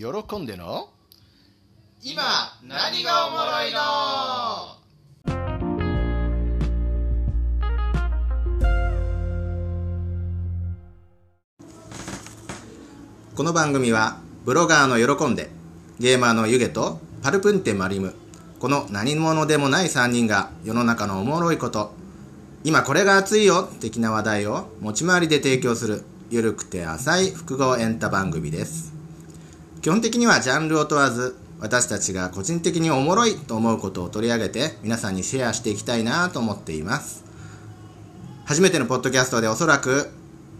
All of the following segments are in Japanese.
喜んでの？今何がおもろいの？この番組はブロガーの喜んでゲーマーの湯気とパルプンテマリム。この何者でもない3人が世の中のおもろいこと。今これが熱いよ的な話題を持ち回りで提供するゆるくて浅い複合エンタ番組です基本的にはジャンルを問わず私たちが個人的におもろいと思うことを取り上げて皆さんにシェアしていきたいなと思っています。初めてのポッドキャストでおそらく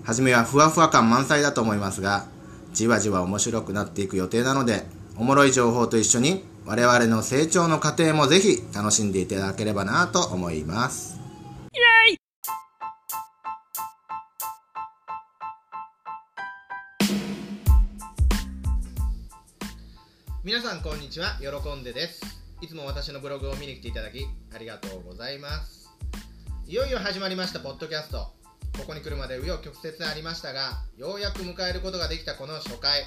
初めはふわふわ感満載だと思いますがじわじわ面白くなっていく予定なのでおもろい情報と一緒に我々の成長の過程もぜひ楽しんでいただければなと思います。皆さんこんにちは喜んでです。いつも私のブログを見に来ていただきありがとうございます。いよいよ始まりましたポッドキャスト。ここに来るまで紆余曲折ありましたがようやく迎えることができたこの初回。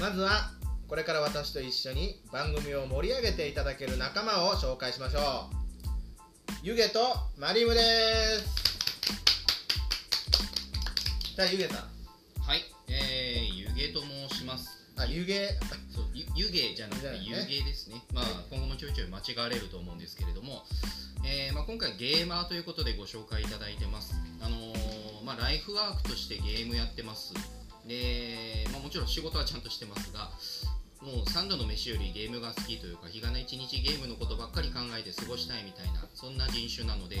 まずはこれから私と一緒に番組を盛り上げていただける仲間を紹介しましょう。湯気とマリムです。じゃあ湯気さん。はい、えー、湯気と申します。あ湯気湯気じゃなくて湯気ですね。まあ今後もちょいちょい間違われると思うんですけれども、えーまあ、今回ゲーマーということでご紹介いただいてます。あのーまあライフワークとしてゲームやってます。で、まあ、もちろん仕事はちゃんとしてますがもう3度の飯よりゲームが好きというか日がな一日ゲームのことばっかり考えて過ごしたいみたいなそんな人種なので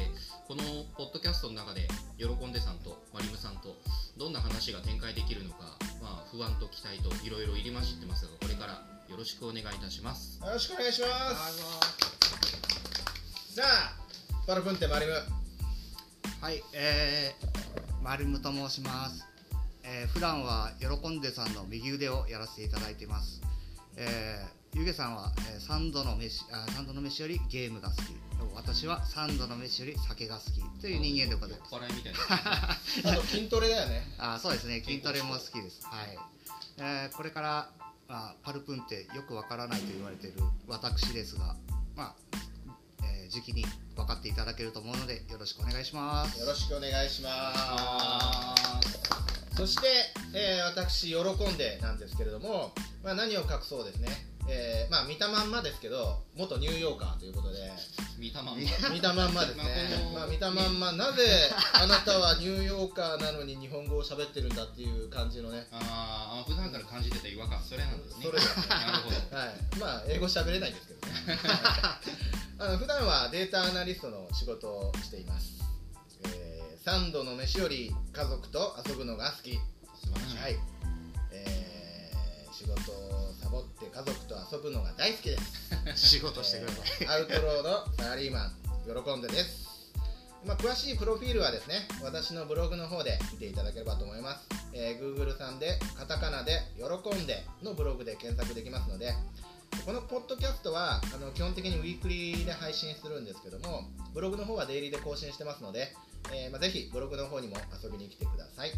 このポッドキャストの中で喜んでさんとマリムさんとどんな話が展開できるのか、まあ、不安と期待といろいろ入り混じってますがこれからよろしくお願いいたしますよろしくお願いしますさあパルプンテマリムはい、えー、マルムと申します。えー、普段は喜んでさんの右腕をやらせていただいています。えー、ゆげさんは、えー、三度の飯あ三度の飯よりゲームが好き。私は三度の飯より酒が好きという人間でございます。酔っ払いみたいな あと筋トレだよねあそうですね、筋トレも好きです。はい。えー、これから、まあ、パルプンってよくわからないと言われている私ですが、まあ、えー、時期に分かっていただけると思うのでよろしくお願いします。よろしくお願いしますそして、えー私喜んでなんですけれども、まあ、何を隠そうですね、えーまあ見たまんまですけど元ニューヨーカーということで。見たまんま。見たまんまですね。まあ見たまんま。なぜ あなたはニューヨーカーなのに日本語を喋ってるんだっていう感じのね。あーあ普段から感じてた違和感。それなんですね。それですね。なるほど。はい、まあ英語喋れないんですけどね。あの普段はデータアナリストの仕事をしています、えー、3度の飯より家族と遊ぶのが好き。素晴らしい、はい、えー仕事をサボって家族と遊ぶのが大好きです。仕事してください。えーアウトロードサラリーマン喜んでです。まあ、詳しいプロフィールはですね私のブログの方で見ていただければと思います、えー Google さんでカタカナで「喜んで」のブログで検索できますのでこのポッドキャストはあの基本的にウィークリーで配信するんですけどもブログの方はデイリーで更新してますので、えーまあ、ぜひブログの方にも遊びに来てください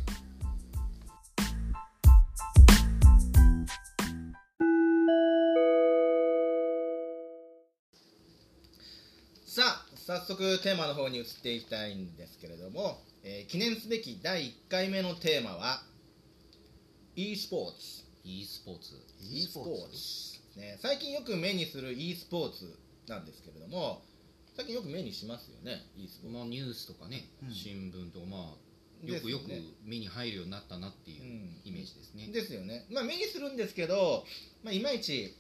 速テーマの方に移っていきたいんですけれども、えー記念すべき第1回目のテーマは e スポーツ e スポーツ e スポーツ、ね、最近よく目にする e スポーツなんですけれども最近よく目にしますよね e スポーツまあ、ニュースとかね、うん。新聞とかまあよくよく目に入るようになったなっていううん。イメージですね、ですよね、まあ、目にするんですけど、まあ、いまいち、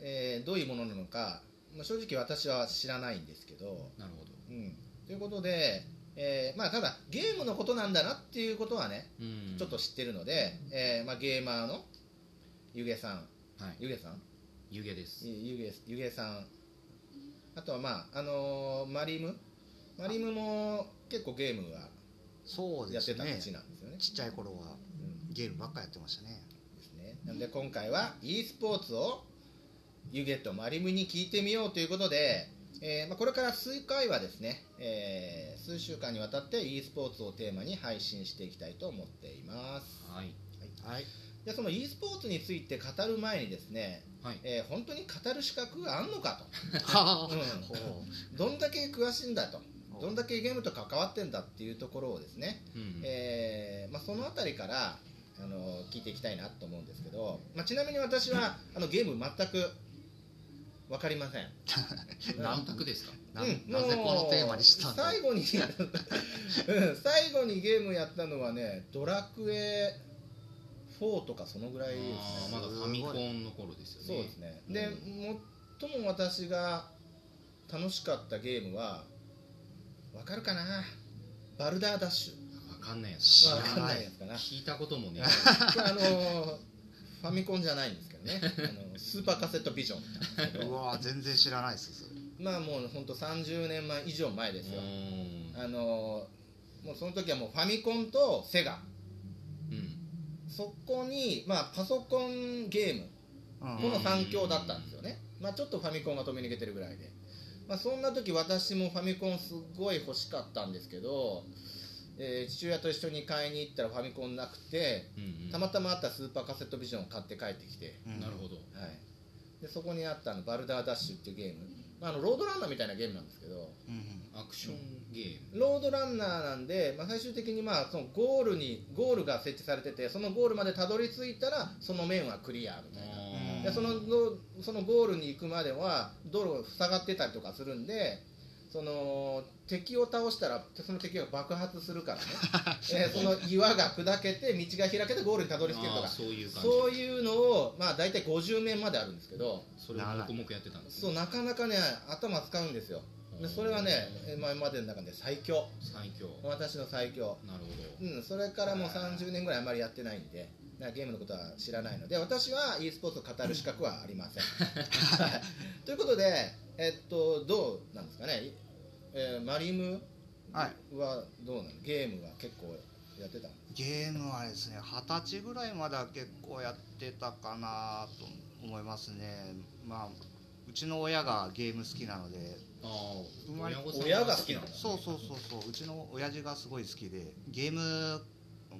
えーどういうものなのか、まあ、正直私は知らないんですけど、なるほど。うん、ということで、えーまあ、ただゲームのことなんだなっていうことはねうん。ちょっと知ってるので、えーまあ、ゲーマーのゆげさん。はい。ゆげさん？湯気です。ゆげゆげさん。あとはまああのーマリム？マリムも結構ゲームはそうですね。やってた口。なんですよね。ちっちゃい頃はうん。ゲームばっかやってましたね。ですね。なので今回は e スポーツを湯気とマリムに聞いてみようということで、えーまあ、これから数回はですね、えー数週間にわたって e スポーツをテーマに配信していきたいと思っています。はい。はい。じゃあその e スポーツについて語る前にですね、はい。えー本当に語る資格があんのかはと、うん、どんだけ詳しいんだと。どんだけゲームと関わってんだっていうところをですね、うん。えーまあ、そのあたりからあの聞いていきたいなと思うんですけど、まあ、ちなみに私はあのゲーム全く分かりませ ん。何択ですか？なうん。なぜこのテーマにした最後に、うん、最後にゲームやったのはねドラクエ4とかそのぐらいですね。まだファミコンの頃ですよね。そうですね。で最も私が楽しかったゲームはわかるかな？バルダーダッシュ。わかんないやつ。知らわかんないやつかな。聞いたこともね あのーファミコンじゃないんですけどね。あのスーパーカセットビジョンなんですけうどわ全然知らないですそれ。まあもう本当30年前以上前ですよ。うん。あのーもうその時はもうファミコンとセガ。うん。そこに、まあ、パソコンゲーム。うん。この3強だったんですよね、まあ、ちょっとファミコンが飛び抜けてるぐらいで、まあ、そんな時私もファミコンすごい欲しかったんですけど、えー父親と一緒に買いに行ったらファミコンなくてうんうん。たまたまあったスーパーカセットビジョンを買って帰ってきて、うん。なるほど。はい、でそこにあったあのバルダーダッシュっていうゲーム、まあ、あのロードランナーみたいなゲームなんですけど。うんアクションゲーム。ロードランナーなんで、まあ、最終的にまあそのゴールにゴールが設置されててそのゴールまでたどり着いたらその面はクリアみたいな。うんでそのゴそのゴールに行くまでは道路が塞がってたりとかするんでその敵を倒したらその敵が爆発するからね、えーその岩が砕けて道が開けてゴールにたどり着けるとか。そういうそういうのを、まあ、大体50面まであるんですけど。それを黙々やってたんですそうなかなかね頭使うんですよ。でそれはねえー今までの中で最強。最強。私の最強。なるほうん、それからもう30年ぐらいあまりやってないんで。ゲームのことは知らないので。私は e スポーツを語る資格はありません。はい。ということで、えっと、どうなんですかね、えーマリムはい。はどうなの？ゲームは結構やってたの？ゲームはですね二十歳ぐらいまでは結構やってたかなと思いますね。まあうちの親がゲーム好きなので。親が好きなんだ。そうそうそうそう。うちの親父がすごい好きでゲームフ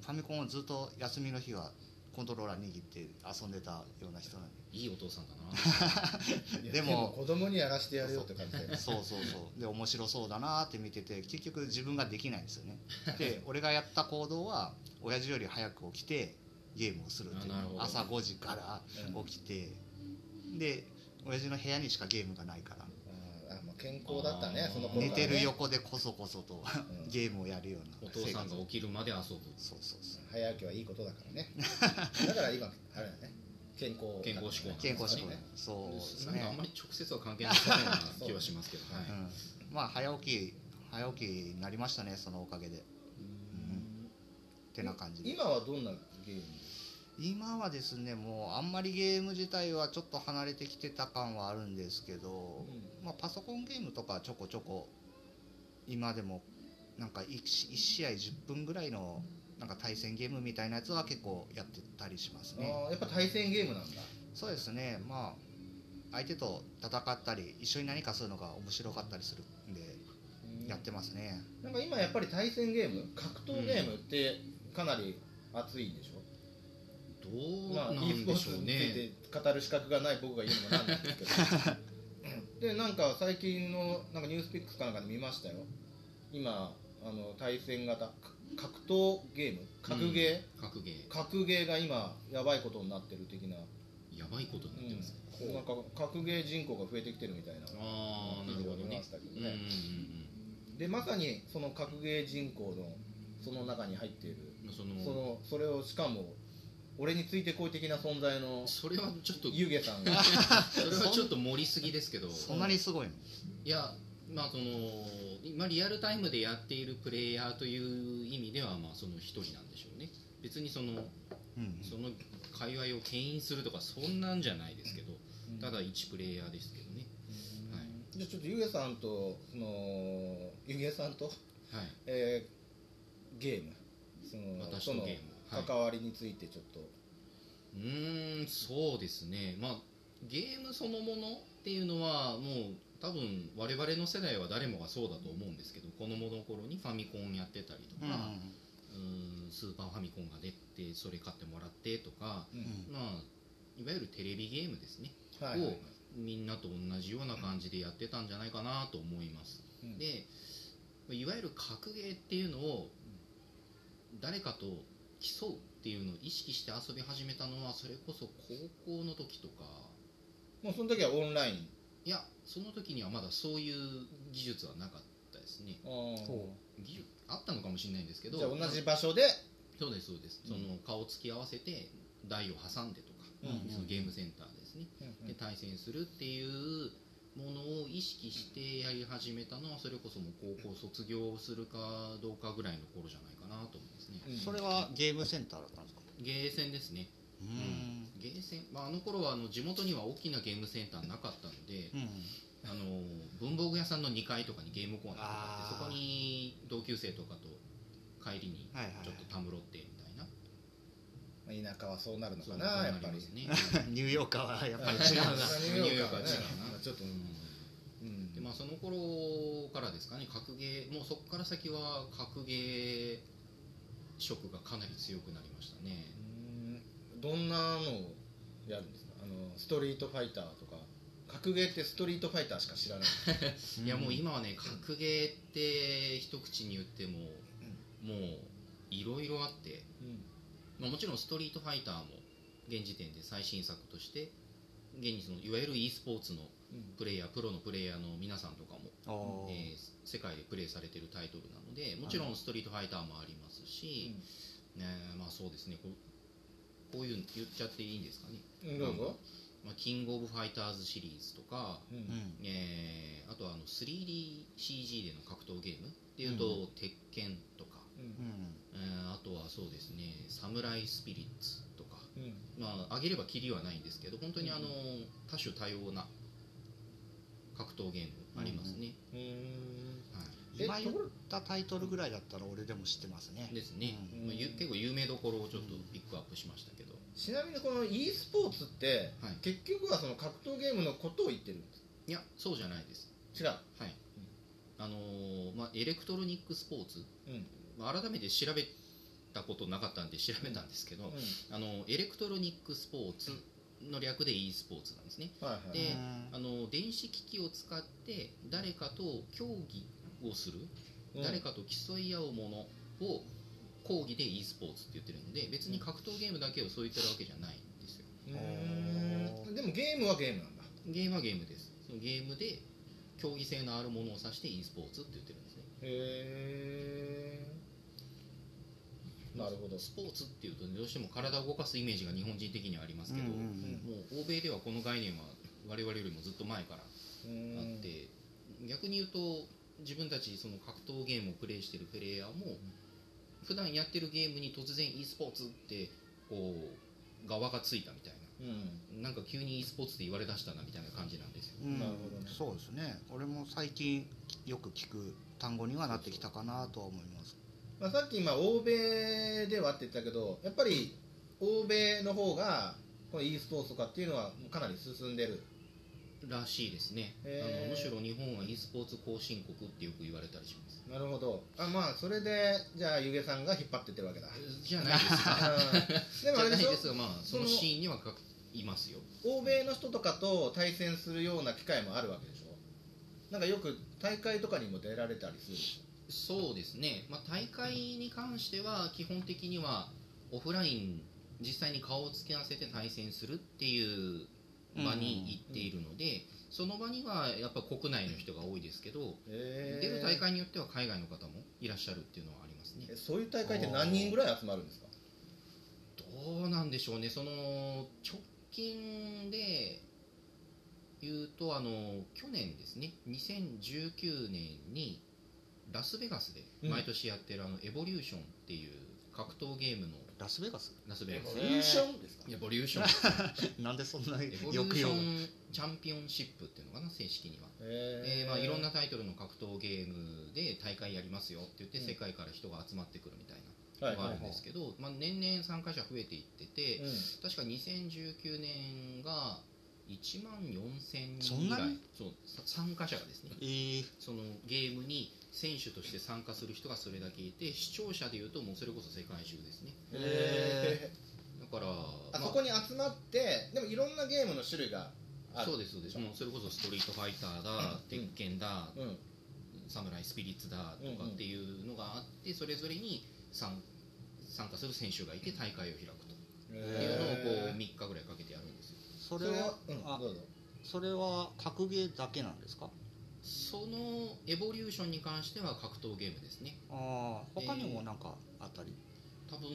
ァミコンをずっと休みの日はコントローラー握って遊んでたような人なんで。いいお父さんだな。でも子供にやらせてやるよって感じでそうそうそう。で面白そうだなって見てて結局自分ができないんですよね。で 俺がやった行動は親父より早く起きてゲームをするっていう。朝5時から起きて、で親父の部屋にしかゲームがないから健康だったねその頃寝てる横でこそこそとうん。ゲームをやるような。お父さんが起きるまで遊ぶ。そうそうそう。早起きはいいことだからね。だから今あれだね。健康。健康志向。なんです健康志向。ねそうですなんかあんねまり直接は関係なさそうな気はしますけど、は いうん、まあ早起き早起きになりましたねそのおかげで。ってな感じで。今はどんなゲーム今はですねもうあんまりゲーム自体はちょっと離れてきてた感はあるんですけど、まあ、パソコンゲームとかちょこちょこ今でもなんか 1, 試合10分ぐらいのなんか対戦ゲームみたいなやつは結構やってたりしますね。やっぱ対戦ゲームなんだ。そうですね。まあ相手と戦ったり一緒に何かするのが面白かったりするんでやってますね。なんか今やっぱり対戦ゲーム格闘ゲームってかなり熱いんでしょ、どまあうな e スポーんでしょうね。て語る資格がない僕が言うのもなんですけど。でなんか最近のなんかニュースピックスかなんかで見ましたよ。今あの対戦型か格闘ゲーム？格ゲー、格ゲー。格ゲーが今やばいことになってる的な、やばいことになってます、うん、なんか格ゲー人口が増えてきてるみたいな。ああなるほどね。でまさにその格ゲー人口のその中に入っている。うんそのそのそれをしかも俺についてこい的な存在のそれはちょっと湯気さんが。それはちょっと盛りすぎですけど。そんなにすごいの？いやまあその今リアルタイムでやっているプレイヤーという意味ではまあその一人なんでしょうね。別にそのうんその界隈を牽引するとかそんなんじゃないですけどただ一プレイヤーですけどね。はい。じゃあちょっと湯気さんとその湯気さんと、はい。えーゲーム。その私とゲーム関わりについてちょっと、うーんそうですね。まあゲームそのものっていうのはもう多分我々の世代は誰もがそうだと思うんですけど子供の頃にファミコンやってたりとか、うーんスーパーファミコンが出てそれ買ってもらってとか、うん。まあいわゆるテレビゲームですね、はいはいをみんなと同じような感じでやってたんじゃないかなと思います、うん。でいわゆる格ゲーっていうのを誰かと競うっていうのを意識して遊び始めたのはそれこそ高校の時とか。もうその時はオンライン？いやその時にはまだそういう技術はなかったですね。技術あったのかもしれないんですけど。じゃあ同じ場所で？そうですそうです、うん。その顔つき合わせて台を挟んでとか、うんそのゲームセンターですね、で対戦するっていうものを意識してやり始めたのはそれこそもう高校卒業するかどうかぐらいの頃じゃないかなと思うんですね、うん。それはゲームセンターだったんですか？ゲーセンですねうんゲーセン、まあ、あの頃はあの地元には大きなゲームセンターなかったので、うん。あの文房具屋さんの2階とかにゲームコーナーがあってそこに同級生とかと帰りにはいはいはい。ちょっとたむろってみたいな、まあ田舎はそうなるのかそうなやっぱり。ね ニューヨーカーはやっぱり違うな。ニューヨークは違うな。まあちょっとうん。でまあ、その頃からですかね格ゲーもうそこから先は格ゲー色がかなり強くなりましたね。うん。どんなのをやるんですか？あのストリートファイターとか。格ゲーってストリートファイターしか知らない。いやもう今はね格ゲーって一口に言っても、もういろいろあって、まあ、もちろんストリートファイターも現時点で最新作として現にそのいわゆる e スポーツのプレイヤープロのプレイヤーの皆さんとかも、えー世界でプレイされてるタイトルなのでもちろんストリートファイターもありますし、ねまあそうですね。こうこういうの言っちゃっていいんですかね、うんまあ、キングオブファイターズシリーズとか、うん。うんえーあとはあの 3DCG での格闘ゲームっていうと、鉄拳とか、うん。うんえーあとはそうですねサムライスピリッツとか。うん。まあ挙げればきりはないんですけど本当にあの多種多様な格闘ゲームありますね、うん。はい。え今言ったタイトルぐらいだったら俺でも知ってますね。ですね、うん。まあ、ゆ結構有名どころをちょっとピックアップしましたけど、ちなみにこの e スポーツって、はい。結局はその格闘ゲームのことを言ってるんですいやそうじゃないです。違う、はい、あのーまあ、エレクトロニックスポーツ、うん。まあ、改めて調べたことなかったんで調べたんですけど、あのエレクトロニックスポーツの略で e スポーツなんですね。はいはい。でうん。あの電子機器を使って誰かと競技をする、うん。誰かと競い合うものを講義で e スポーツって言ってるので別に格闘ゲームだけをそう言ってるわけじゃないんですよ。うー。んでもゲームはゲームなんだ。ゲームはゲームです。そのゲームで競技性のあるものを指して e スポーツって言ってるんですね。へえなるほど。スポーツっていうと、ね、どうしても体を動かすイメージが日本人的にはありますけど、うんうんもう欧米ではこの概念は我々よりもずっと前からあって、逆に言うと自分たちその格闘ゲームをプレイしてるプレイヤーも普段やってるゲームに突然 e スポーツってこう側がついたみたいうん。ななんか急に e スポーツって言われだしたなみたいな感じなんですよ。うん。なるほどねそうですね。俺も最近よく聞く単語にはなってきたかなとは思いますまあ、さっき今欧米ではって言ってたけどやっぱり欧米の方がこの e スポーツとかっていうのはかなり進んでる。らしいですね。あのむしろ日本は e スポーツ後進国ってよく言われたりします。なるほど。あまあそれでじゃあゆげさんが引っ張ってってるわけだ。じゃないですかうん。でもあれでしですがまあそのシーンにはかいますよ。欧米の人とかと対戦するような機会もあるわけでしょ？なんかよく大会とかにも出られたりする。でしそうですね、まあ、大会に関しては基本的にはオフライン実際に顔をつけ合わせて対戦するっていう場に行っているので、その場にはやっぱ国内の人が多いですけど、ょへー。出る大会によっては海外の方もいらっしゃるっていうのはありますね。えそういう大会って何人ぐらい集まるんですか？どうなんでしょうね。その直近で言うとあの去年ですね。2019年にラスベガスで毎年やってるあのエボリューションっていう格闘ゲームのラスベガス？ラスベガス。エボリューションですか？エボリューション。なんでそんなエボリューションチャンピオンシップっていうのかな正式には、へえーまあ、いろんなタイトルの格闘ゲームで大会やりますよって言ってうん。世界から人が集まってくるみたいはながあるんですけど、まあ、年々参加者増えていってて、うん。確か2019年が1万4000そ人ぐらい。そうさ参加者がですねえー、そのゲームに選手として参加する人がそれだけいて視聴者でいうともうそれこそ世界中ですね。へだから、あまそこに集まってでもいろんなゲームの種類がある。そうですそうです。もうそれこそストリートファイターだ、鉄拳だ、うん。サムライスピリッツだとかっていうのがあってそれぞれに参参加する選手がいて大会を開くと。いうのをこう3日ぐらいかけてやるんですよ。それはう。ん。あどうぞそれは格ゲーだけなんですか？そのエボリューションに関しては格闘ゲームですね。ああ他にもなんかあったり、多分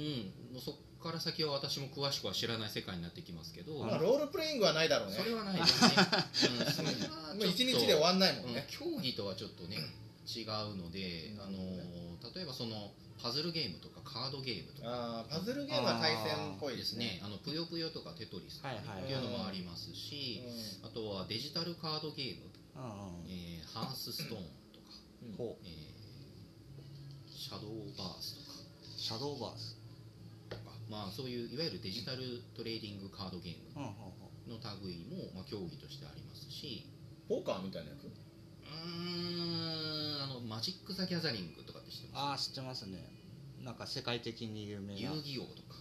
もうそこから先は私も詳しくは知らない世界になってきますけど、まあロールプレイングはないだろうね。それはないですね、うん、それは 日で終わんないもんうんね。競技とはちょっとね違うので、あの例えばそのパズルゲームとかカードゲームとか。パズルゲームは対戦っぽいでですすね。ねあのぷよぷよとかテトリスっていうのもありますし、あとはデジタルカードゲーム、えーハースストーンとか、うんほう。えーシャドーバースとか。シャドーバース。とか、まあ、そういういわゆるデジタルトレーディングカードゲームうんうんうん。の類も、まあ、競技としてありますし。ポーカーみたいなやつ？うーんあのマジック・ザ・ギャザリングとかって知ってまああ知ってますね。なんか世界的に有名遊戯王とか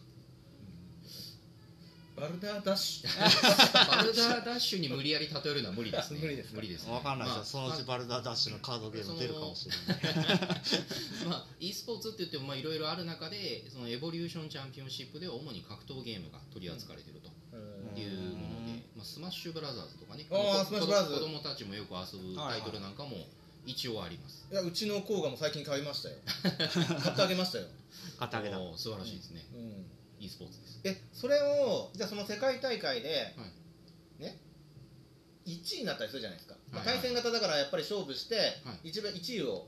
バルダーダッシュ。バルダーダッシュに無理やり例えるのは無理ですね。無理ですか無理ですね。わかんないですよ、まあそのうちバルダーダッシュのカードゲーム出るかもしれない。まあ、e スポーツって言ってもまあいろいろある中でそのエボリューションチャンピオンシップでは主に格闘ゲームが取り扱われていると。うん。いうもので、まあ、スマッシュブラザーズとかね。あーこスマッシュブラザーズ。子供たちもよく遊ぶタイトルなんかも一応あります、いやうちの甲賀も最近買いましたよ。買ってあげましたよ、片毛だおー素晴らしいですね、うん、e スポーツです。えそれをじゃあその世界大会で、はい。ね1位になったりするじゃないですか、まあ対戦型だからやっぱり勝負して、はい。一番1位を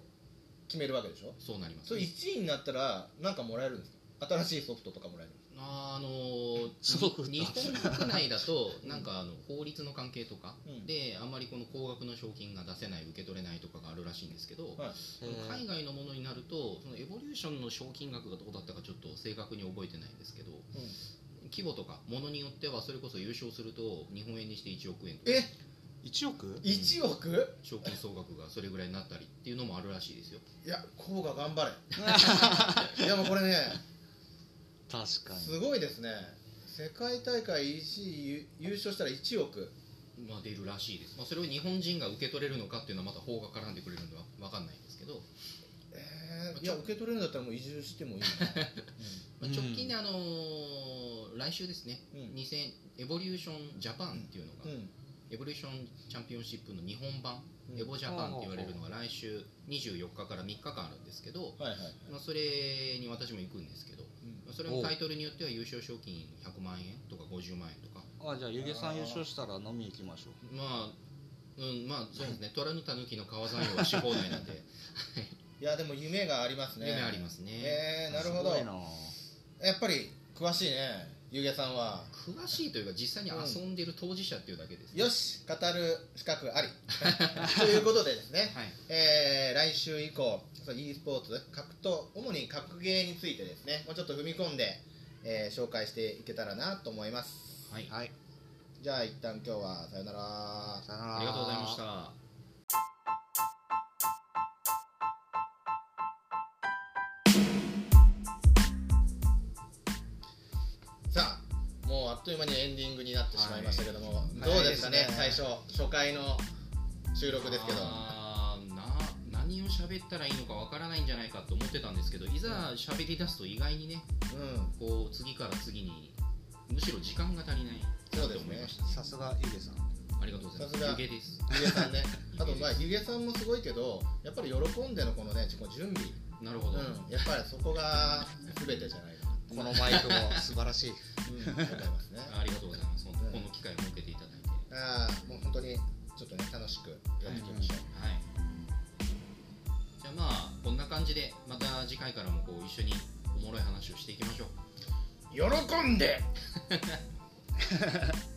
決めるわけでしょ？そうなります。それ1位になったら何かもらえるんですか？新しいソフトとかもらえるんですかあのー日本国内だとなんかあの法律の関係とかうん。であんまりこの高額の賞金が出せない受け取れないとかがあるらしいんですけど、はい。海外のものになるとーションの賞金額がどうだったかちょっと正確に覚えてないんですけど規模とかものによってはそれこそ優勝すると日本円にして1億円とか。え？1億？1億？賞金総額がそれぐらいになったりっていうのもあるらしいですよ。いや甲賀頑張れ。いやもうこれね確かに。すごいですね。世界大会1位優優勝したら1億。まあ出るらしいです、まあ、それを日本人が受け取れるのかっていうのはまた法が絡んでくれるのは分かんないんですけど、えーいや。受け取れるんだったらもう移住してもいいな、まあ、直近であのー来週ですね、うん。2000エボリューションジャパンっていうのが、うん。エボリューションチャンピオンシップの日本版、うん。エボジャパンって言われるのが来週24日から3日間あるんですけど、はいはいまあ、それに私も行くんですけど、うん。まあそれもタイトルによっては優勝賞金100万円とか50万円とか。あじゃあ湯気さん優勝したら飲み行きましょう。まあうんまあそうですね。虎のたぬきの川山用はし放題なんで いやでも夢がありますね。夢ありますね、えー、なるほど。やっぱり詳しいねゆげさんは。詳しいというか実際に遊んでる当事者っていうだけです、ね。よし語る資格あり。ということでですね、はい。えー来週以降そう e スポーツ格闘主に格ゲーについてですね。もうちょっと踏み込んで、えー紹介していけたらなと思います。はい、はい。じゃあ一旦今日はさよなら。さよなら。ありがとうございましたっという間にエンディングになってしまいましたけども、い。どうですかね早いです最初初回の収録ですけど。な何を喋ったらいいのかわからないんじゃないかと思ってたんですけどいざ喋り出すと意外にねうん。こう次から次にむしろ時間が足りないそうですね。さすが湯気さん。ありがとうございます。さすが湯気です。ゆげさんね。あとまあゆげさんもすごいけどやっぱり喜んでのこのねこの準備。なるほど、うん、やっぱりそこが全てじゃないかこのマイクも素晴らしいな、うん、思いますねありがとうございます。本当うんこの機会を設けていただいて。ああもう本当にちょっとね楽しくやっていきましょう、はい。じゃあまあこんな感じでまた次回からもこう一緒におもろい話をしていきましょう。喜んで